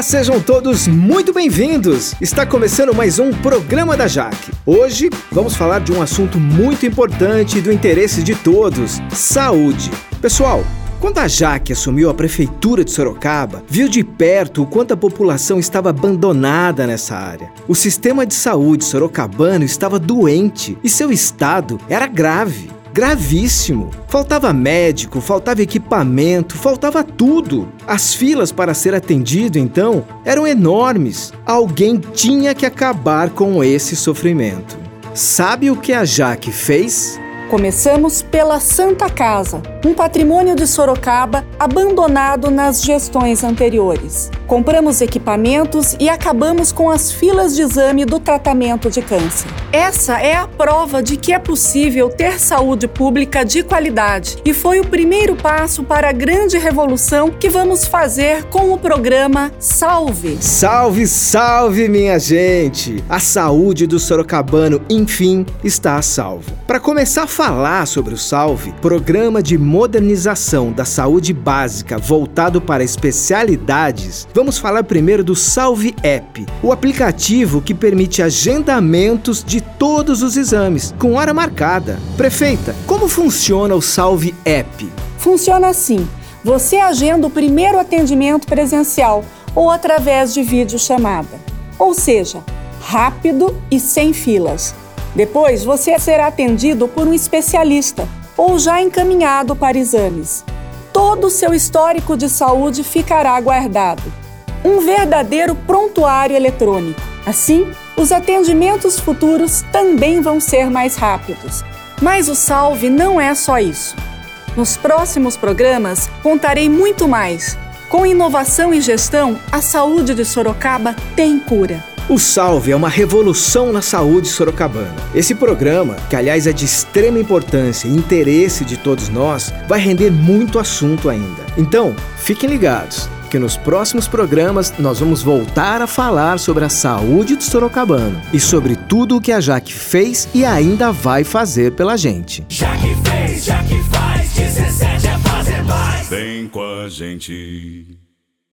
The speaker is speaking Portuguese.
Olá, sejam todos muito bem-vindos! Está começando mais um programa da Jaque. Hoje vamos falar de um assunto muito importante e do interesse de todos: saúde. Pessoal, quando a Jaque assumiu a prefeitura de Sorocaba, viu de perto o quanto a população estava abandonada nessa área. O sistema de saúde sorocabano estava doente e seu estado era grave gravíssimo. Faltava médico, faltava equipamento, faltava tudo. As filas para ser atendido, então, eram enormes. Alguém tinha que acabar com esse sofrimento. Sabe o que a Jaque fez? Começamos pela Santa Casa, um patrimônio de Sorocaba abandonado nas gestões anteriores. Compramos equipamentos e acabamos com as filas de exame do tratamento de câncer. Essa é a prova de que é possível ter saúde pública de qualidade e foi o primeiro passo para a grande revolução que vamos fazer com o programa Salve. Salve, salve, minha gente! A saúde do sorocabano, enfim, está a salvo. Para começar a falar sobre o Salve, programa de modernização da saúde básica voltado para especialidades, vamos falar primeiro do Salve App, o aplicativo que permite agendamentos de todos os exames, com hora marcada. Prefeita, como funciona o Salve App? Funciona assim: você agenda o primeiro atendimento presencial ou através de videochamada. Ou seja, rápido e sem filas. Depois, você será atendido por um especialista ou já encaminhado para exames. Todo o seu histórico de saúde ficará guardado. Um verdadeiro prontuário eletrônico. Assim, os atendimentos futuros também vão ser mais rápidos. Mas o Salve não é só isso. Nos próximos programas, contarei muito mais. Com inovação e gestão, a saúde de Sorocaba tem cura. O Salve é uma revolução na saúde sorocabana. Esse programa, que aliás é de extrema importância e interesse de todos nós, vai render muito assunto ainda. Então, fiquem ligados que nos próximos programas nós vamos voltar a falar sobre a saúde do sorocabano e sobre tudo o que a Jaque fez e ainda vai fazer pela gente. Jaque fez, Jaque faz, 17 é fazer mais. Vem com a gente.